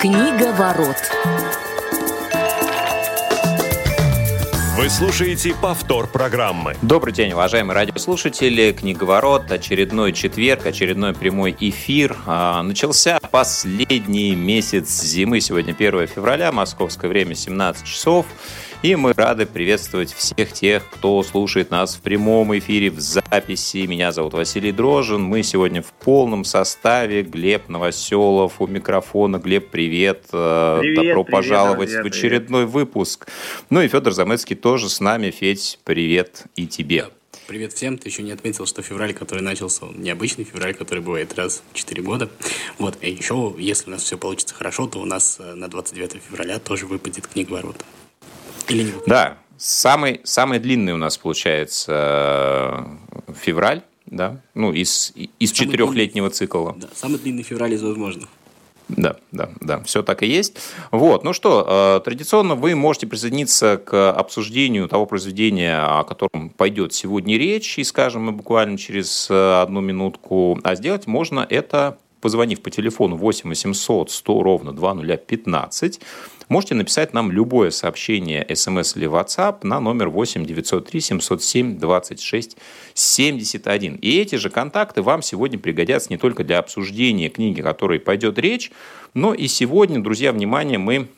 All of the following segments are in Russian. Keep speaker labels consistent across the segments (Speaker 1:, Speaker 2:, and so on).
Speaker 1: Книга ворот.
Speaker 2: Вы слушаете повтор программы.
Speaker 3: Добрый день, уважаемые радиослушатели. Книговорот, очередной четверг, очередной прямой эфир. А, начался последний месяц зимы. Сегодня 1 февраля, московское время 17 часов. И мы рады приветствовать всех тех, кто слушает нас в прямом эфире, в записи. Меня зовут Василий Дрожин. Мы сегодня в полном составе. Глеб Новоселов у микрофона. Глеб, привет.
Speaker 4: Э, привет
Speaker 3: Добро
Speaker 4: привет,
Speaker 3: пожаловать
Speaker 4: друзья,
Speaker 3: в очередной привет. выпуск. Ну и Федор Замыцкий тоже с нами. Федь, привет и тебе.
Speaker 5: Привет всем. Ты еще не отметил, что февраль, который начался, он необычный февраль, который бывает раз в 4 года. Вот. И еще, если у нас все получится хорошо, то у нас э, на 29 февраля тоже выпадет книга ворота.
Speaker 3: Или не Да, самый, самый длинный у нас получается э, февраль, да, ну, из, из четырехлетнего цикла.
Speaker 5: Да, самый длинный февраль из возможных.
Speaker 3: Да, да, да, все так и есть. Вот, ну что, э, традиционно вы можете присоединиться к обсуждению того произведения, о котором пойдет сегодня речь, и скажем мы буквально через э, одну минутку, а сделать можно это позвонив по телефону 8 800 100 ровно 2015, можете написать нам любое сообщение, смс или WhatsApp на номер 8 903 707 26 71. И эти же контакты вам сегодня пригодятся не только для обсуждения книги, о которой пойдет речь, но и сегодня, друзья, внимание, мы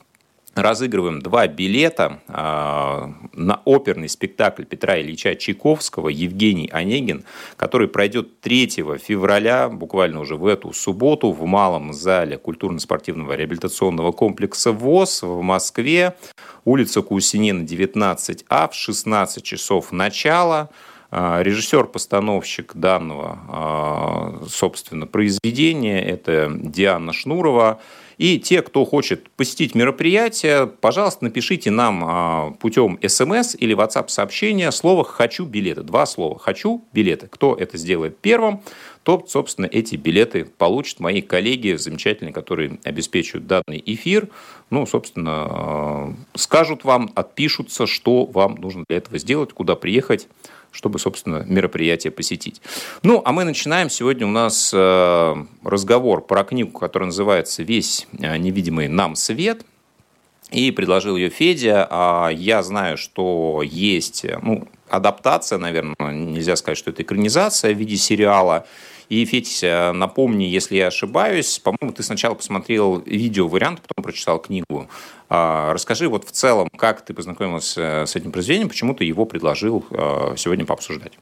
Speaker 3: разыгрываем два билета э, на оперный спектакль Петра Ильича Чайковского «Евгений Онегин», который пройдет 3 февраля, буквально уже в эту субботу, в малом зале культурно-спортивного реабилитационного комплекса ВОЗ в Москве, улица Кусинина, 19А, в 16 часов начала. А, режиссер-постановщик данного, а, собственно, произведения – это Диана Шнурова – и те, кто хочет посетить мероприятие, пожалуйста, напишите нам а, путем смс или WhatsApp сообщения слово «хочу билеты». Два слова «хочу билеты». Кто это сделает первым, тот, собственно, эти билеты получат мои коллеги замечательные, которые обеспечивают данный эфир. Ну, собственно, а, скажут вам, отпишутся, что вам нужно для этого сделать, куда приехать, чтобы, собственно, мероприятие посетить. Ну, а мы начинаем. Сегодня у нас э, разговор про книгу, которая называется «Весь э, невидимый нам свет». И предложил ее Федя. А я знаю, что есть ну, адаптация, наверное, нельзя сказать, что это экранизация в виде сериала. И, Федь, напомни, если я ошибаюсь, по-моему, ты сначала посмотрел видео-вариант, потом прочитал книгу. А, расскажи вот в целом, как ты познакомился с этим произведением, почему ты его предложил а, сегодня пообсуждать.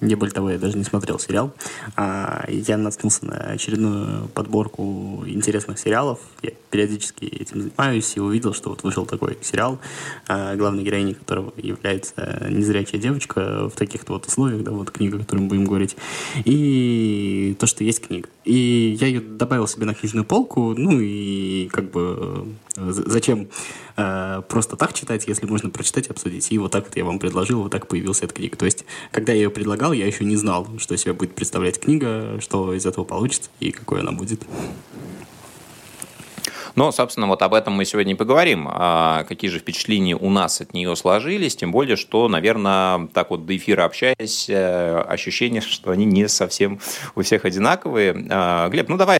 Speaker 5: Не более того, я даже не смотрел сериал. А, я наткнулся на очередную подборку интересных сериалов. Я периодически этим занимаюсь и увидел, что вот вышел такой сериал, а, главной героиней которого является незрячая девочка в таких-то вот условиях, да, вот книга, о которой мы будем говорить. И то, что есть книга. И я ее добавил себе на книжную полку, ну и как бы э, зачем э, просто так читать, если можно прочитать и обсудить. И вот так вот я вам предложил, вот так появилась эта книга. То есть, когда я ее предлагал, я еще не знал, что себя будет представлять книга, что из этого получится и какой она будет.
Speaker 3: Но, собственно, вот об этом мы сегодня и поговорим. А какие же впечатления у нас от нее сложились, тем более, что, наверное, так вот до эфира общаясь, э, ощущение, что они не совсем у всех одинаковые. А, Глеб, ну давай,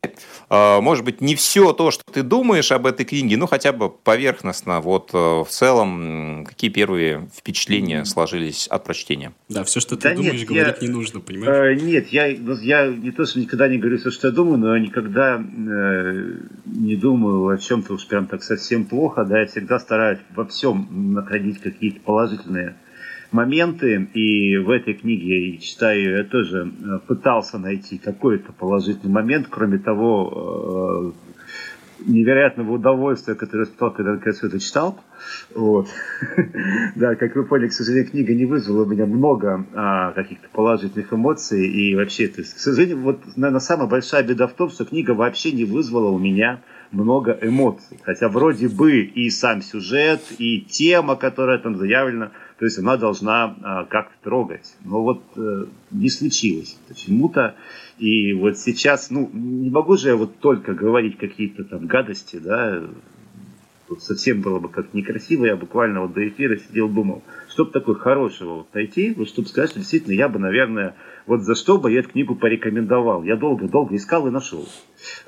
Speaker 3: а, может быть, не все то, что ты думаешь об этой книге, ну хотя бы поверхностно, вот э, в целом, какие первые впечатления сложились от прочтения?
Speaker 5: Да, все, что ты да думаешь, нет, говорить я, не нужно, понимаешь?
Speaker 4: Э, нет, я, я не то, что никогда не говорю все, что я думаю, но я никогда э, не думаю о чем-то уж прям так совсем плохо, да, я всегда стараюсь во всем находить какие-то положительные моменты, и в этой книге, я читаю, я тоже э, пытался найти какой-то положительный момент, кроме того э, невероятного удовольствия, которое испытал, когда наконец это читал. Вот. да, как вы поняли, к сожалению, книга не вызвала у меня много а, каких-то положительных эмоций, и вообще, то есть, к сожалению, вот, наверное, самая большая беда в том, что книга вообще не вызвала у меня много эмоций. Хотя вроде бы и сам сюжет, и тема, которая там заявлена, то есть она должна а, как-то трогать. Но вот э, не случилось почему-то. И вот сейчас, ну, не могу же я вот только говорить какие-то там гадости, да, Тут совсем было бы как некрасиво, я буквально вот до эфира сидел, думал, чтобы такое хорошего вот найти, вот чтобы сказать, что действительно я бы, наверное, вот за что бы я эту книгу порекомендовал. Я долго-долго искал и нашел.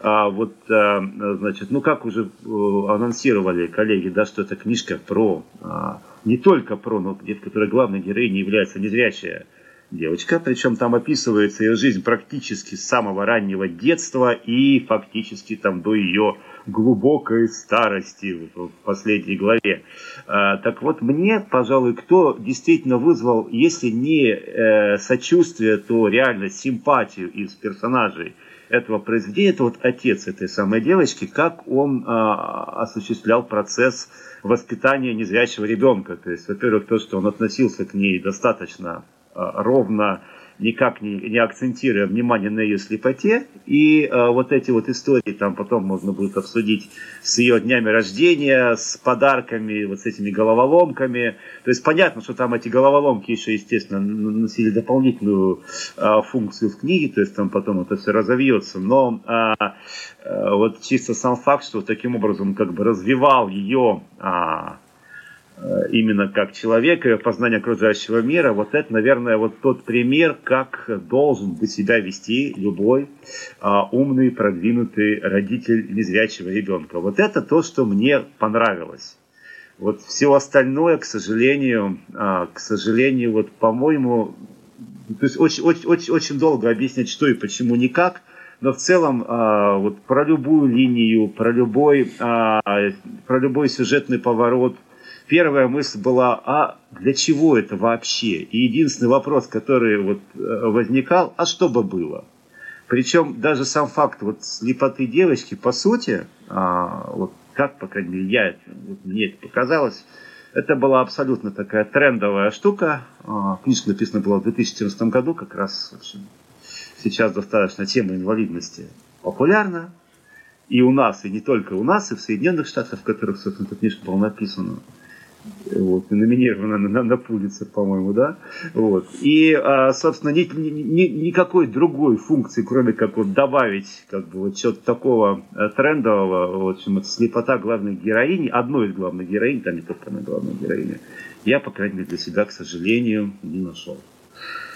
Speaker 4: А вот, а, значит, ну как уже э, анонсировали коллеги, да, что это книжка про, а, не только про, но где которая главной героиней является незрячая девочка, причем там описывается ее жизнь практически с самого раннего детства и фактически там до ее глубокой старости в последней главе. А, так вот, мне, пожалуй, кто действительно вызвал, если не э, сочувствие, то реально симпатию из персонажей этого произведения, это вот отец этой самой девочки, как он э, осуществлял процесс воспитания незрячего ребенка. То есть, во-первых, то, что он относился к ней достаточно э, ровно, никак не, не акцентируя внимание на ее слепоте. И э, вот эти вот истории там потом можно будет обсудить с ее днями рождения, с подарками, вот с этими головоломками. То есть понятно, что там эти головоломки еще, естественно, носили дополнительную э, функцию в книге, то есть там потом это все разовьется. Но э, э, вот чисто сам факт, что таким образом как бы развивал ее... Э, Э, именно как человека и познание окружающего мира, вот это, наверное, вот тот пример, как должен бы себя вести любой а, умный, продвинутый родитель незрячего ребенка. Вот это то, что мне понравилось. Вот все остальное, к сожалению, а, к сожалению, вот, по-моему, то есть очень, очень, очень, очень долго объяснять, что и почему никак, но в целом а, вот про любую линию, про любой, а, про любой сюжетный поворот, первая мысль была, а для чего это вообще? И единственный вопрос, который вот э, возникал, а что бы было? Причем даже сам факт вот слепоты девочки, по сути, а, вот как, по крайней мере, я, вот мне это показалось, это была абсолютно такая трендовая штука. А, книжка написана была в 2014 году, как раз в общем, сейчас достаточно тема инвалидности популярна. И у нас, и не только у нас, и в Соединенных Штатах, в которых, собственно, эта книжка была написана вот, номинирована на, на Пулицер, по-моему, да, вот, и, а, собственно, ни, ни, никакой другой функции, кроме как вот добавить, как бы, вот что-то такого э, трендового, в общем, это слепота главной героини, одной из главных героинь, там не только она главная героиня, я, по крайней мере, для себя, к сожалению, не нашел.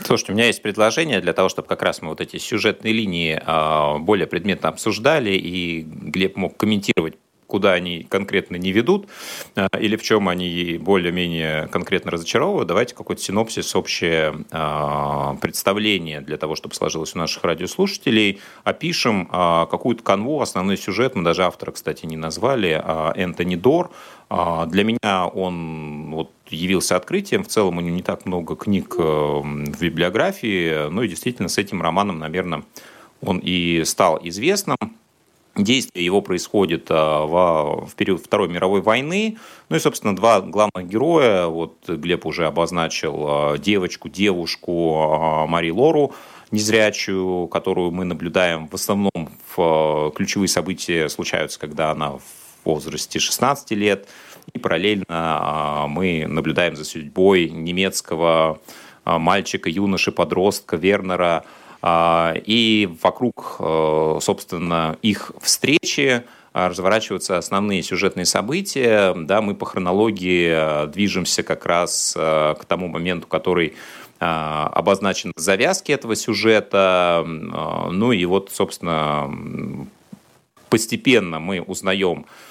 Speaker 3: Слушайте, у меня есть предложение для того, чтобы как раз мы вот эти сюжетные линии а, более предметно обсуждали, и Глеб мог комментировать куда они конкретно не ведут, э, или в чем они более-менее конкретно разочаровывают, давайте какой-то синопсис, общее э, представление для того, чтобы сложилось у наших радиослушателей. Опишем э, какую-то канву, основной сюжет, мы даже автора, кстати, не назвали, Энтони Дор. Для меня он вот явился открытием. В целом у него не так много книг в библиографии. Ну и действительно с этим романом, наверное, он и стал известным. Действие его происходит а, в, в период Второй мировой войны. Ну и, собственно, два главных героя. Вот Глеб уже обозначил а, девочку, девушку а, Мари Лору, незрячую, которую мы наблюдаем в основном в ключевые события случаются, когда она в возрасте 16 лет. И параллельно мы наблюдаем за судьбой немецкого мальчика, юноши, подростка Вернера, и вокруг, э, собственно, их встречи а, разворачиваются основные сюжетные события. Да, мы по хронологии э, движемся как раз э, к тому моменту, который обозначен в завязке этого сюжета. Ну и вот, собственно, постепенно мы узнаем а,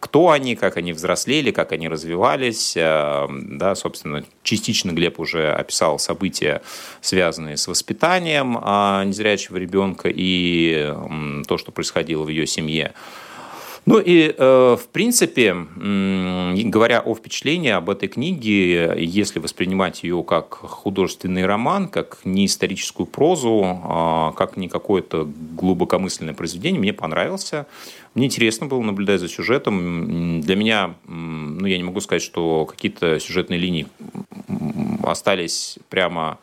Speaker 3: кто они, как они взрослели, как они развивались. А, да, собственно, частично Глеб уже описал события, связанные с воспитанием а, незрячего ребенка и то, что происходило в ее семье. Ну и, э, в принципе, говоря о впечатлении об этой книге, если воспринимать ее как художественный роман, как не историческую прозу, как не какое-то глубокомысленное произведение, мне понравился. Мне интересно было наблюдать за сюжетом. Для меня, ну, я не могу сказать, что какие-то сюжетные линии остались прямо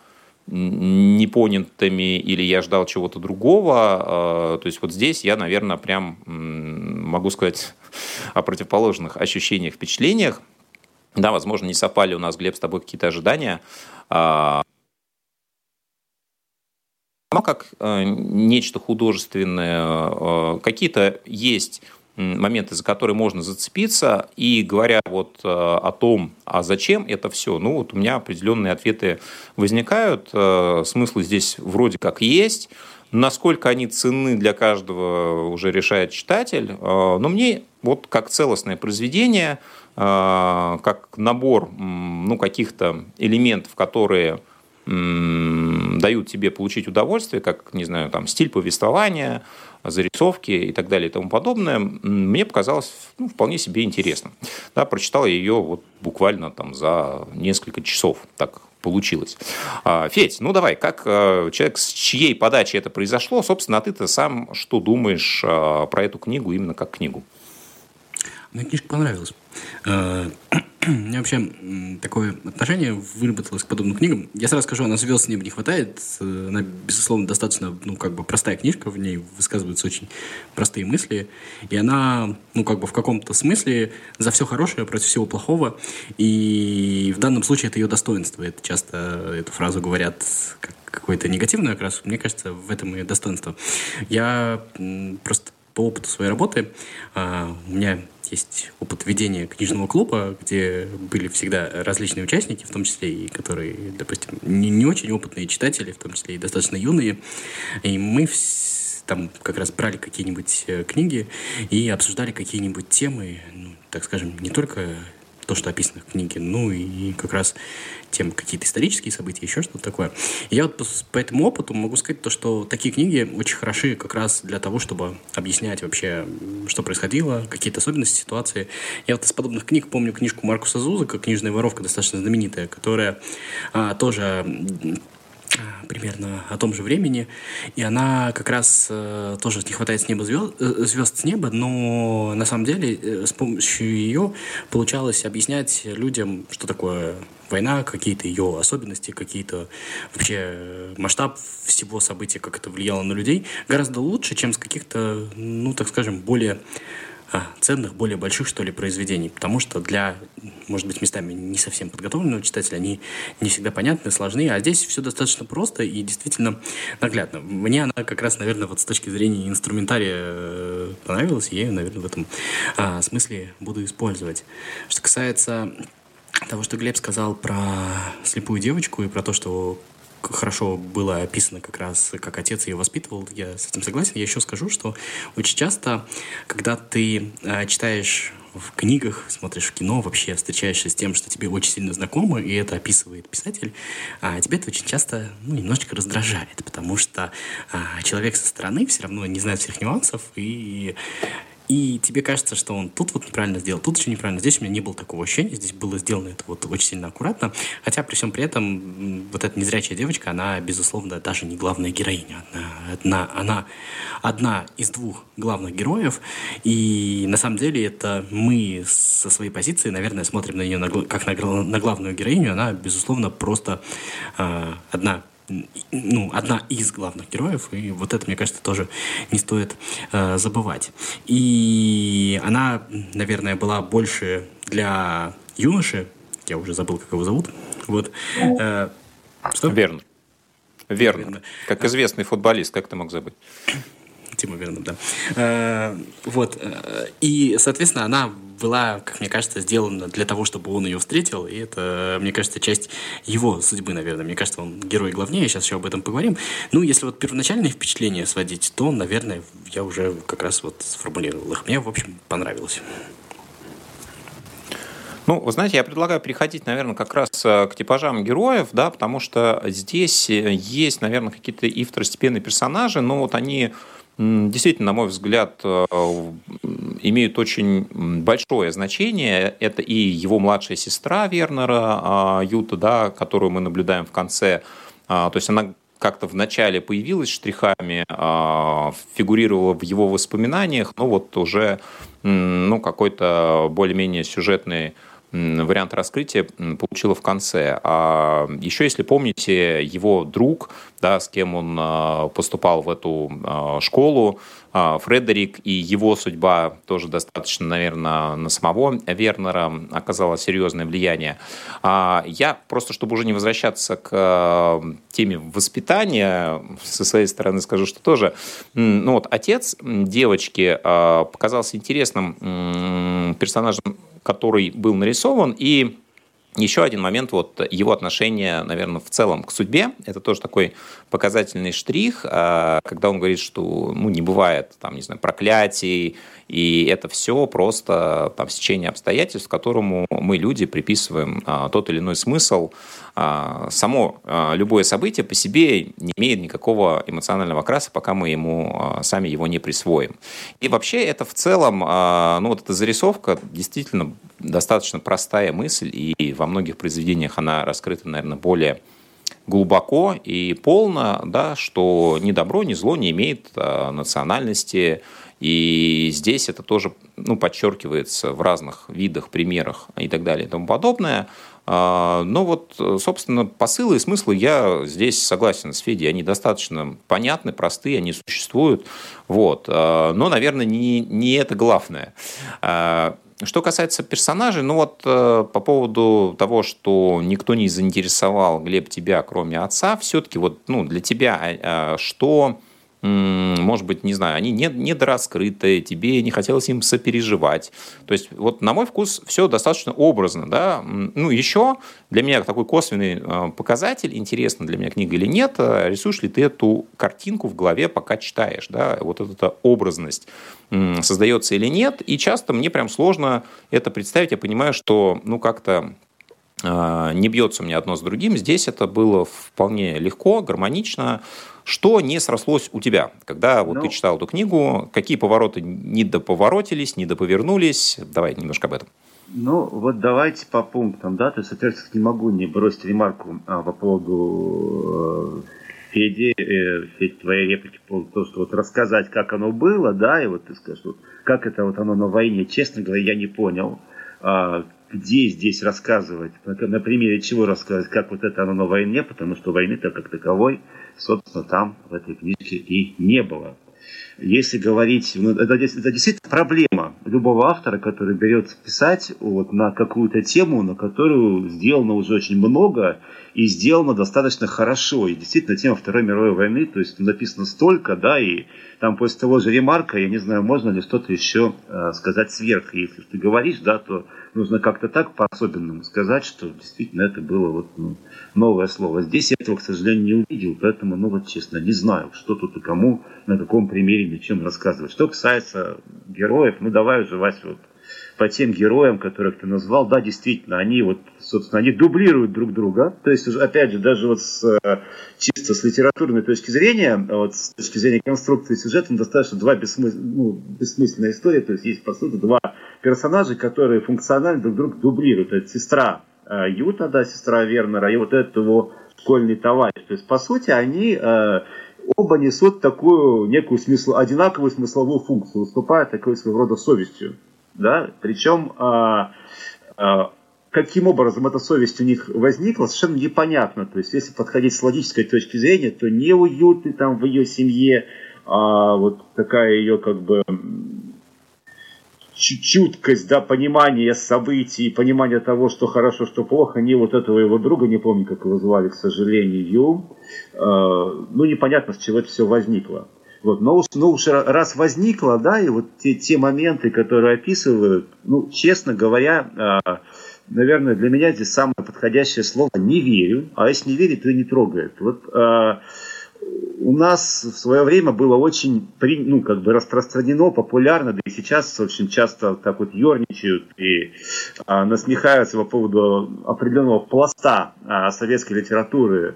Speaker 3: непонятыми или я ждал чего-то другого. А, то есть вот здесь я, наверное, прям могу сказать о противоположных ощущениях, впечатлениях. Да, возможно, не совпали у нас, Глеб, с тобой какие-то ожидания. А, как э, нечто художественное, э, какие-то есть моменты, за которые можно зацепиться. И говоря вот э, о том, а зачем это все, ну вот у меня определенные ответы возникают. Смыслы здесь вроде как есть. Насколько они ценны для каждого, уже решает читатель. Э, но мне вот как целостное произведение, как набор ну, каких-то элементов, которые дают тебе получить удовольствие, как, не знаю, там, стиль повествования, зарисовки и так далее и тому подобное, мне показалось ну, вполне себе интересно. Да, прочитал я ее вот буквально там за несколько часов, так получилось. А, Федь, ну давай, как а, человек, с чьей подачи это произошло, собственно, а ты-то сам что думаешь про эту книгу именно как книгу?
Speaker 5: Мне книжка понравилась. Э, у меня вообще такое отношение выработалось к подобным книгам. Я сразу скажу, она звезд неба не хватает. Э, она, безусловно, достаточно, ну, как бы простая книжка. В ней высказываются очень простые мысли. И она, ну, как бы в каком-то смысле за все хорошее против всего плохого. И в данном случае это ее достоинство. Это часто эту фразу говорят как какой-то негативный окрас. Мне кажется, в этом ее достоинство. Я просто по опыту своей работы, а, у меня есть опыт ведения книжного клуба, где были всегда различные участники, в том числе и которые, допустим, не, не очень опытные читатели, в том числе и достаточно юные. И мы там как раз брали какие-нибудь э, книги и обсуждали какие-нибудь темы, ну, так скажем, не только то, что описано в книге, ну и как раз тем какие-то исторические события, еще что-то такое. Я вот по, по этому опыту могу сказать то, что такие книги очень хороши как раз для того, чтобы объяснять вообще, что происходило, какие-то особенности ситуации. Я вот из подобных книг помню книжку Маркуса Зузака «Книжная воровка», достаточно знаменитая, которая а, тоже примерно о том же времени, и она как раз э, тоже не хватает с неба звезд, э, звезд с неба, но на самом деле э, с помощью ее получалось объяснять людям, что такое война, какие-то ее особенности, какие-то вообще э, масштаб всего события, как это влияло на людей, гораздо лучше, чем с каких-то, ну, так скажем, более ценных, более больших, что ли, произведений. Потому что для, может быть, местами не совсем подготовленного читателя они не всегда понятны, сложны. А здесь все достаточно просто и действительно наглядно. Мне она как раз, наверное, вот с точки зрения инструментария э, понравилась, и я ее, наверное, в этом а, смысле буду использовать. Что касается того, что Глеб сказал про слепую девочку и про то, что хорошо было описано как раз, как отец ее воспитывал, я с этим согласен. Я еще скажу, что очень часто, когда ты э, читаешь в книгах, смотришь в кино, вообще встречаешься с тем, что тебе очень сильно знакомо, и это описывает писатель, а тебя это очень часто ну, немножечко раздражает, потому что а, человек со стороны все равно не знает всех нюансов, и и тебе кажется, что он тут вот неправильно сделал, тут еще неправильно. Здесь у меня не было такого ощущения, здесь было сделано это вот очень сильно аккуратно. Хотя при всем при этом вот эта незрячая девочка, она, безусловно, даже не главная героиня. Она, одна, она одна из двух главных героев. И на самом деле это мы со своей позиции, наверное, смотрим на нее на, как на, на главную героиню. Она, безусловно, просто э, одна ну, одна из главных героев, и вот это, мне кажется, тоже не стоит э, забывать. И она, наверное, была больше для юноши, я уже забыл, как его зовут, вот. Э,
Speaker 3: что? Вернер. Верно. Как известный футболист, как ты мог забыть?
Speaker 5: Тима Вернер, да. Э, вот. Э, и, соответственно, она была, как мне кажется, сделана для того, чтобы он ее встретил, и это, мне кажется, часть его судьбы, наверное. Мне кажется, он герой главнее, сейчас еще об этом поговорим. Ну, если вот первоначальные впечатления сводить, то, наверное, я уже как раз вот сформулировал их. Мне, в общем, понравилось.
Speaker 3: Ну, вы знаете, я предлагаю переходить, наверное, как раз э, к типажам героев, да, потому что здесь э, есть, наверное, какие-то и второстепенные персонажи, но вот они действительно, на мой взгляд, э, имеют очень большое значение. Это и его младшая сестра Вернера, а, Юта, да, которую мы наблюдаем в конце. А, то есть она как-то в начале появилась штрихами, а, фигурировала в его воспоминаниях, но вот уже ну, какой-то более-менее сюжетный вариант раскрытия получила в конце. А еще, если помните, его друг, да, с кем он а, поступал в эту а, школу, а, Фредерик и его судьба тоже достаточно, наверное, на самого Вернера оказала серьезное влияние. Я просто, чтобы уже не возвращаться к теме воспитания, со своей стороны скажу, что тоже, ну вот отец девочки показался интересным персонажем, который был нарисован, и еще один момент, вот его отношение, наверное, в целом к судьбе, это тоже такой показательный штрих, а, когда он говорит, что ну, не бывает, там, не знаю, проклятий, и это все просто там стечение обстоятельств, которому мы, люди, приписываем а, тот или иной смысл. А, само а, любое событие по себе не имеет никакого эмоционального окраса, пока мы ему а, сами его не присвоим. И вообще это в целом, ну вот эта зарисовка действительно достаточно простая мысль, и во многих произведениях она раскрыта, наверное, более глубоко и полно, да, что ни добро, ни зло не имеет национальности, и здесь это тоже ну, подчеркивается в разных видах, примерах и так далее и тому подобное. А, но вот, собственно, посылы и смыслы я здесь согласен с Федей. Они достаточно понятны, простые, они существуют. Вот. А, но, наверное, не, не это главное. А, что касается персонажей, ну вот э, по поводу того, что никто не заинтересовал Глеб тебя, кроме отца, все-таки вот ну, для тебя что может быть, не знаю, они не, недораскрытые, тебе не хотелось им сопереживать. То есть, вот на мой вкус, все достаточно образно, да. Ну, еще для меня такой косвенный а, показатель, интересна для меня книга или нет, а, рисуешь ли ты эту картинку в голове, пока читаешь, да, вот эта образность создается или нет, и часто мне прям сложно это представить, я понимаю, что, ну, как-то не бьется у меня одно с другим. Здесь это было вполне легко, гармонично. Что не срослось у тебя, когда вот ну, ты читал эту книгу? Какие повороты не доповоротились, не доповернулись? Давай немножко об этом.
Speaker 4: Ну, вот давайте по пунктам, да, то есть, соответственно, не могу не бросить ремарку а, по поводу э, Феди, э, Федь, твоей реплики по поводу того, что вот рассказать, как оно было, да, и вот ты скажешь, вот, как это вот оно на войне, честно говоря, я не понял. А, где здесь рассказывать, на примере чего рассказывать, как вот это оно на войне, потому что войны-то как таковой, собственно, там в этой книжке и не было. Если говорить, ну, это, это действительно проблема любого автора, который берет писать вот на какую-то тему, на которую сделано уже очень много и сделано достаточно хорошо. И действительно, тема Второй мировой войны, то есть написано столько, да, и там после того же ремарка, я не знаю, можно ли что-то еще э, сказать сверх. Если ты говоришь, да, то нужно как-то так по-особенному сказать, что действительно это было вот, ну, новое слово. Здесь я этого, к сожалению, не увидел, поэтому, ну вот честно, не знаю, что тут и кому, на каком примере, ни чем рассказывать. Что касается героев, ну давай уже, Вася, вот по тем героям, которых ты назвал, да, действительно, они вот, собственно, они дублируют друг друга. То есть, опять же, даже вот с, чисто с литературной точки зрения, вот с точки зрения конструкции сюжета, достаточно два бессмыс... ну, бессмысленная история. То есть, есть, по сути, два персонажа, которые функционально друг друга дублируют. Это сестра э, Юта, да, сестра Вернера, и вот этот его школьный товарищ. То есть, по сути, они э, оба несут такую некую смысл, одинаковую смысловую функцию, выступая такой своего рода совестью да, причем а, каким образом эта совесть у них возникла, совершенно непонятно. То есть, если подходить с логической точки зрения, то неуютный там в ее семье, а вот такая ее как бы чуткость, да, понимание событий, понимание того, что хорошо, что плохо, не вот этого его друга, не помню, как его звали, к сожалению, э, ну, непонятно, с чего это все возникло. Вот, но, уж, но уж раз возникло, да, и вот те, те моменты, которые описывают, ну, честно говоря, э, наверное, для меня здесь самое подходящее слово «не верю», а если не верит, то и не трогает. Вот э, у нас в свое время было очень, ну, как бы распространено, популярно, да и сейчас очень часто так вот ерничают и а, насмехаются по поводу определенного пласта а, советской литературы,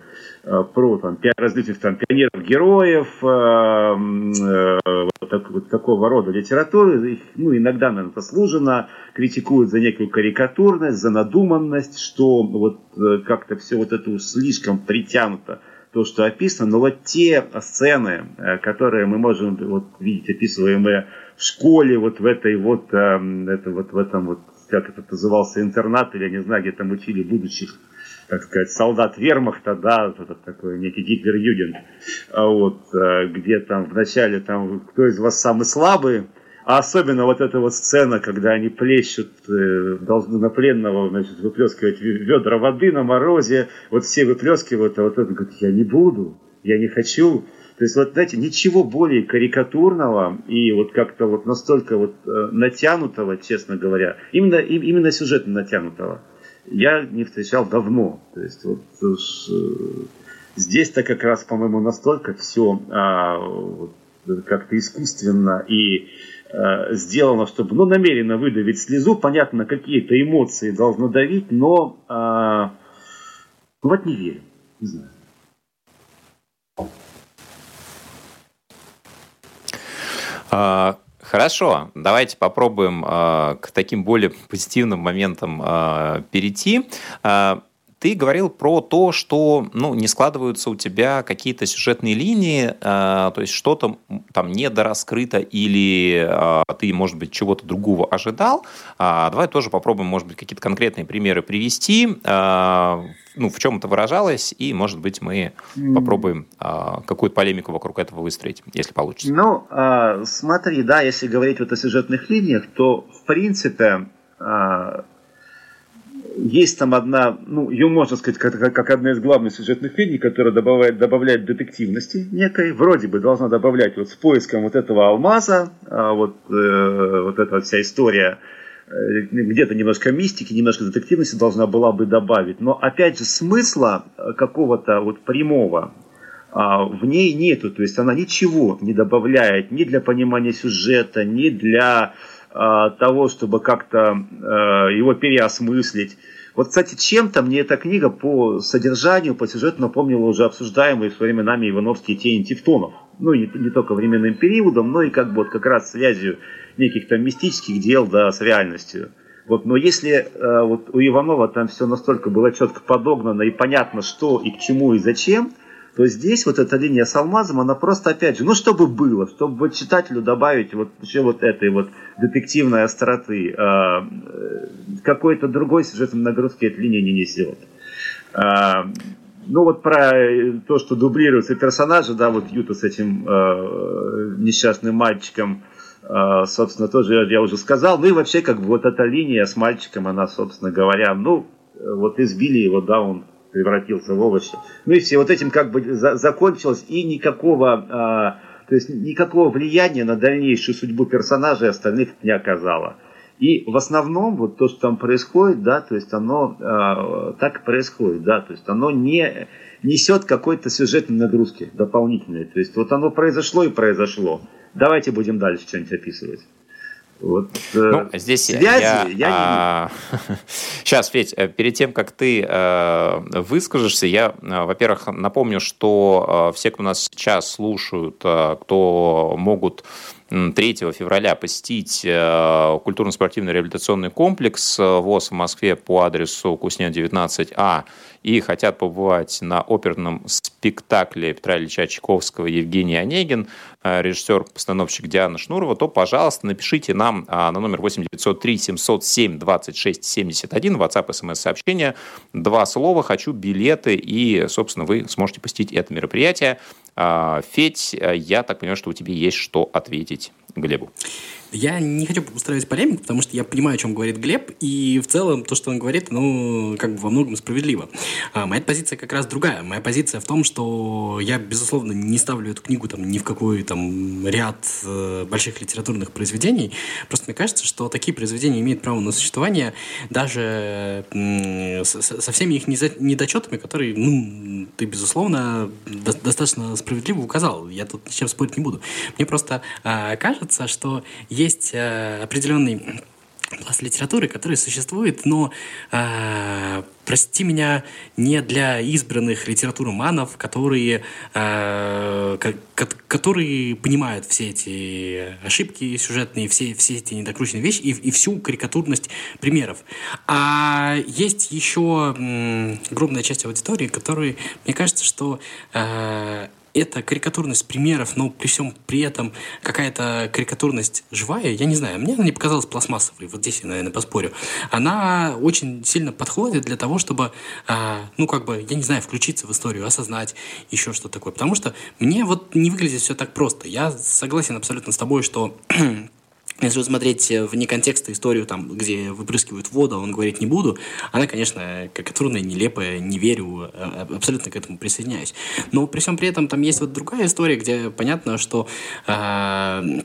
Speaker 4: Э, про там, различных там, пионеров-героев, э, э, вот, так, вот такого рода литературы. Их, ну, иногда, наверное, заслуженно критикуют за некую карикатурность, за надуманность, что вот как-то все вот это слишком притянуто то, что описано, но вот те сцены, которые мы можем вот, видеть описываемые в школе, вот в этой вот, это, вот в этом вот как это назывался, интернат, или я не знаю, где там учили будущих так сказать, солдат вермахта, да, вот этот такой некий гитлер-юген, а вот, э, где там вначале там, кто из вас самый слабый, а особенно вот эта вот сцена, когда они плещут, э, должны на пленного, значит, выплескивать ведра воды на морозе, вот все выплескивают, а вот он говорит, я не буду, я не хочу. То есть, вот, знаете, ничего более карикатурного и вот как-то вот настолько вот э, натянутого, честно говоря, именно, именно сюжетно натянутого, я не встречал давно. То есть вот э, здесь-то как раз, по-моему, настолько все а, вот, как-то искусственно и а, сделано, чтобы ну, намеренно выдавить слезу. Понятно, какие-то эмоции должно давить, но а, ну, вот не верю. Не знаю.
Speaker 3: А, Хорошо, давайте попробуем э, к таким более позитивным моментам э, перейти. Э, ты говорил про то, что ну, не складываются у тебя какие-то сюжетные линии, э, то есть что-то там недораскрыто или э, ты, может быть, чего-то другого ожидал. А, давай тоже попробуем, может быть, какие-то конкретные примеры привести, э, ну, в чем это выражалось, и, может быть, мы попробуем э, какую-то полемику вокруг этого выстроить, если получится.
Speaker 4: Ну, э, смотри, да, если говорить вот о сюжетных линиях, то, в принципе, э, есть там одна, ну, ее можно сказать, как, как одна из главных сюжетных линий, которая добавляет, добавляет детективности некой, вроде бы должна добавлять вот с поиском вот этого алмаза, а вот, э, вот эта вся история, э, где-то немножко мистики, немножко детективности должна была бы добавить, но опять же смысла какого-то вот прямого а, в ней нету, то есть она ничего не добавляет ни для понимания сюжета, ни для того, чтобы как-то а, его переосмыслить. Вот, кстати, чем-то мне эта книга по содержанию, по сюжету напомнила уже обсуждаемые в свое время нами Ивановские тени Тевтонов. Ну, не, не только временным периодом, но и как бы вот как раз связью неких там мистических дел да, с реальностью. Вот, но если э, вот у Иванова там все настолько было четко подогнано и понятно, что и к чему и зачем – то здесь вот эта линия с алмазом, она просто, опять же, ну, чтобы было, чтобы вот читателю добавить вот еще вот этой вот детективной остроты, э, какой-то другой сюжетной нагрузки эта линия не несет. Э, ну, вот про то, что дублируются персонажи, да, вот Юта с этим э, несчастным мальчиком, э, собственно, тоже я, уже сказал. Ну и вообще, как бы вот эта линия с мальчиком, она, собственно говоря, ну, вот избили его, да, он превратился в овощи. Ну и все, вот этим как бы за, закончилось, и никакого, а, то есть никакого влияния на дальнейшую судьбу персонажей остальных не оказало. И в основном вот то, что там происходит, да, то есть оно э, так происходит, да, то есть оно не несет какой-то сюжетной нагрузки дополнительной. То есть вот оно произошло и произошло. Давайте будем дальше что-нибудь описывать.
Speaker 3: Вот, э, ну, здесь связи я, я а, Сейчас, Федь, э, перед тем, как ты э, выскажешься, я, э, во-первых, напомню, что э, все, кто нас сейчас слушают, э, кто могут 3 февраля посетить э, культурно-спортивный реабилитационный комплекс ВОЗ в Москве по адресу Кусня 19А и хотят побывать на оперном спектакле Петра Ильича Чайковского Евгений Онегин, э, режиссер-постановщик Диана Шнурова, то, пожалуйста, напишите нам а, на номер 8903 707 26 71, WhatsApp, смс-сообщение, два слова «хочу билеты», и, собственно, вы сможете посетить это мероприятие. А, Федь, э, я так понимаю, что у тебя есть что ответить Глебу.
Speaker 5: Я не хочу устраивать полемику, потому что я понимаю, о чем говорит Глеб, и в целом то, что он говорит, ну, как бы во многом справедливо. А моя позиция как раз другая. Моя позиция в том, что я, безусловно, не ставлю эту книгу там ни в какой там ряд э, больших литературных произведений. Просто мне кажется, что такие произведения имеют право на существование даже э, со, со всеми их недочетами, которые, ну, ты, безусловно, до, достаточно справедливо указал. Я тут ни чем спорить не буду. Мне просто э, кажется, что есть э, определенный пласт литературы, который существует, но, э, прости меня, не для избранных литературоманов, которые, э, которые понимают все эти ошибки сюжетные, все, все эти недокрученные вещи и, и всю карикатурность примеров. А есть еще м, огромная часть аудитории, которые, мне кажется, что э, эта карикатурность примеров, но при всем при этом какая-то карикатурность живая, я не знаю, мне она не показалась пластмассовой, вот здесь я, наверное, поспорю. Она очень сильно подходит для того, чтобы, э, ну, как бы, я не знаю, включиться в историю, осознать еще что такое. Потому что мне вот не выглядит все так просто. Я согласен абсолютно с тобой, что Если смотреть вне контекста историю, там, где выпрыскивают воду, он говорить не буду, она, конечно, карикатурная, нелепая, не верю, а, а, абсолютно к этому присоединяюсь. Но при всем при этом там есть вот другая история, где понятно, что э,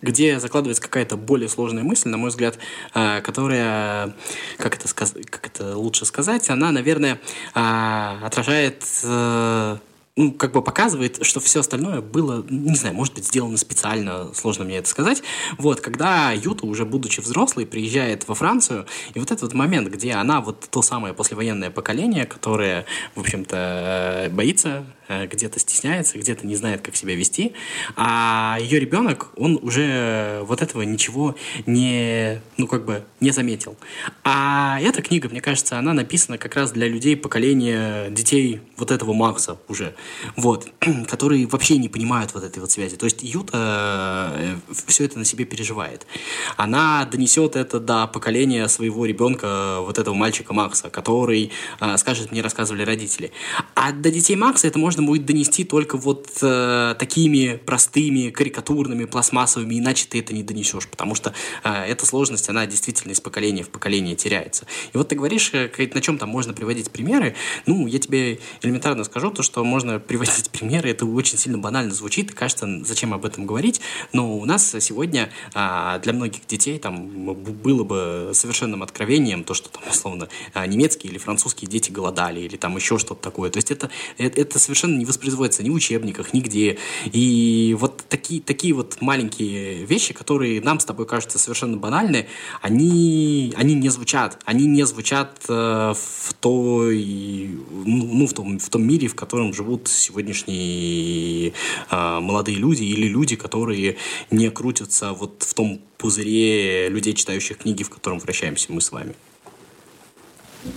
Speaker 5: где закладывается какая-то более сложная мысль, на мой взгляд, которая, как это, сказ... как это лучше сказать, она, наверное, отражает э, ну, как бы показывает, что все остальное было, не знаю, может быть, сделано специально, сложно мне это сказать. Вот, когда Юта, уже будучи взрослой, приезжает во Францию, и вот этот момент, где она вот то самое послевоенное поколение, которое, в общем-то, боится Э, где-то стесняется, где-то не знает, как себя вести, а ее ребенок, он уже вот этого ничего не, ну, как бы, не заметил. А эта книга, мне кажется, она написана как раз для людей поколения детей вот этого Макса уже, вот, которые вообще не понимают вот этой вот связи. То есть Юта э, все это на себе переживает. Она донесет это до поколения своего ребенка, вот этого мальчика Макса, который э, скажет, мне рассказывали родители. А до детей Макса это можно можно будет донести только вот э, такими простыми, карикатурными, пластмассовыми, иначе ты это не донесешь, потому что э, эта сложность, она действительно из поколения в поколение теряется. И вот ты говоришь, э, на чем там можно приводить примеры, ну, я тебе элементарно скажу, то, что можно приводить примеры, это очень сильно банально звучит, и кажется, зачем об этом говорить, но у нас сегодня э, для многих детей там было бы совершенным откровением то, что там, условно, э, немецкие или французские дети голодали, или там еще что-то такое. То есть это, это, это совершенно совершенно не воспроизводится ни в учебниках, нигде. И вот такие, такие вот маленькие вещи, которые нам с тобой кажутся совершенно банальны, они, они не звучат. Они не звучат э, в той, ну, в том, в том мире, в котором живут сегодняшние э, молодые люди или люди, которые не крутятся вот в том пузыре людей, читающих книги, в котором вращаемся мы с вами.
Speaker 3: А,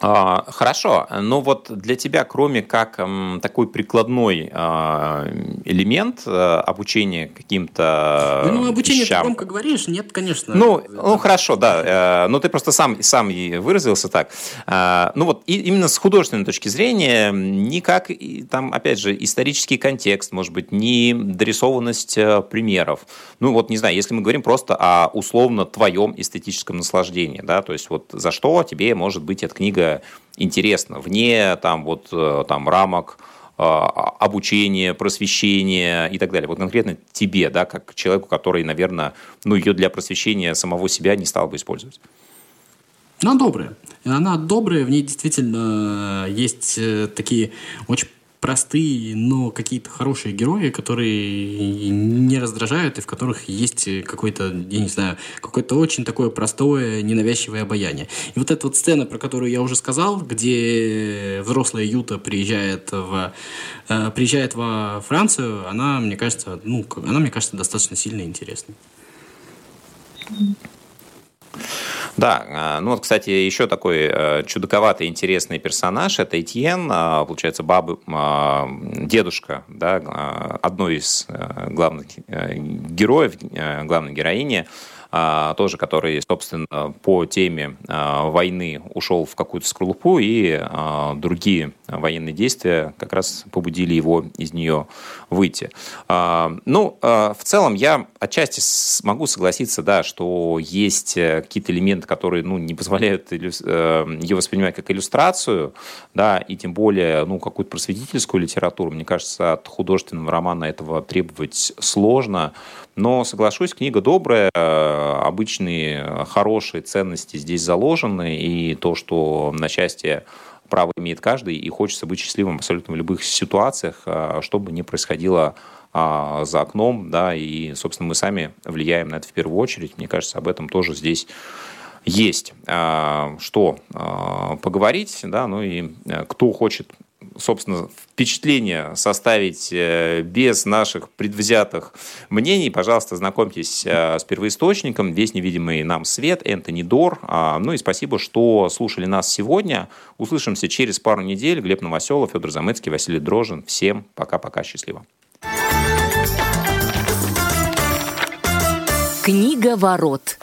Speaker 3: хорошо, но вот для тебя, кроме как такой прикладной а, элемент а, обучения каким-то
Speaker 5: Ну, обучение вещам... ты громко говоришь, нет, конечно.
Speaker 3: Ну, ну хорошо, да, э, но ты просто сам, сам и выразился так. Ну вот именно с художественной точки зрения, никак, там, опять же, исторический контекст, может быть, не дорисованность э, примеров. Ну вот, не знаю, если мы говорим просто о условно твоем эстетическом наслаждении, да, то есть вот за что тебе может быть эта книга интересно, вне там, вот, э, там, рамок э, обучения, просвещения и так далее. Вот конкретно тебе, да, как человеку, который, наверное, ну, ее для просвещения самого себя не стал бы использовать.
Speaker 5: Она добрая. Она добрая, в ней действительно есть э, такие очень простые, но какие-то хорошие герои, которые не раздражают и в которых есть какой-то, я не знаю, какое-то очень такое простое, ненавязчивое обаяние. И вот эта вот сцена, про которую я уже сказал, где взрослая Юта приезжает в, э, приезжает во Францию, она, мне кажется, ну, она, мне кажется, достаточно сильно интересной.
Speaker 3: Да, а, ну вот, кстати, еще такой э, чудаковатый, интересный персонаж – это Этьен, а, получается, бабы, дедушка, да, одной из э, главных э, героев, главной героини – тоже который, собственно, по теме войны ушел в какую-то скорлупу, и другие военные действия как раз побудили его из нее выйти. Ну, в целом, я отчасти могу согласиться, да, что есть э, какие-то элементы, которые ну, не позволяют э, ее воспринимать как иллюстрацию, да, и тем более ну, какую-то просветительскую литературу. Мне кажется, от художественного романа этого требовать сложно. Но, соглашусь, книга добрая, э, обычные хорошие ценности здесь заложены, и то, что на счастье право имеет каждый, и хочется быть счастливым абсолютно в любых ситуациях, э, что бы ни происходило а, за окном, да, и, собственно, мы сами влияем на это в первую очередь. Мне кажется, об этом тоже здесь есть а, что а, поговорить, да, ну и кто хочет собственно, впечатление составить э, без наших предвзятых мнений, пожалуйста, знакомьтесь э, с первоисточником «Весь невидимый нам свет» Энтони Дор. А, ну и спасибо, что слушали нас сегодня. Услышимся через пару недель. Глеб Новоселов, Федор Замыцкий, Василий Дрожин. Всем пока-пока, счастливо.
Speaker 1: Книга ворот.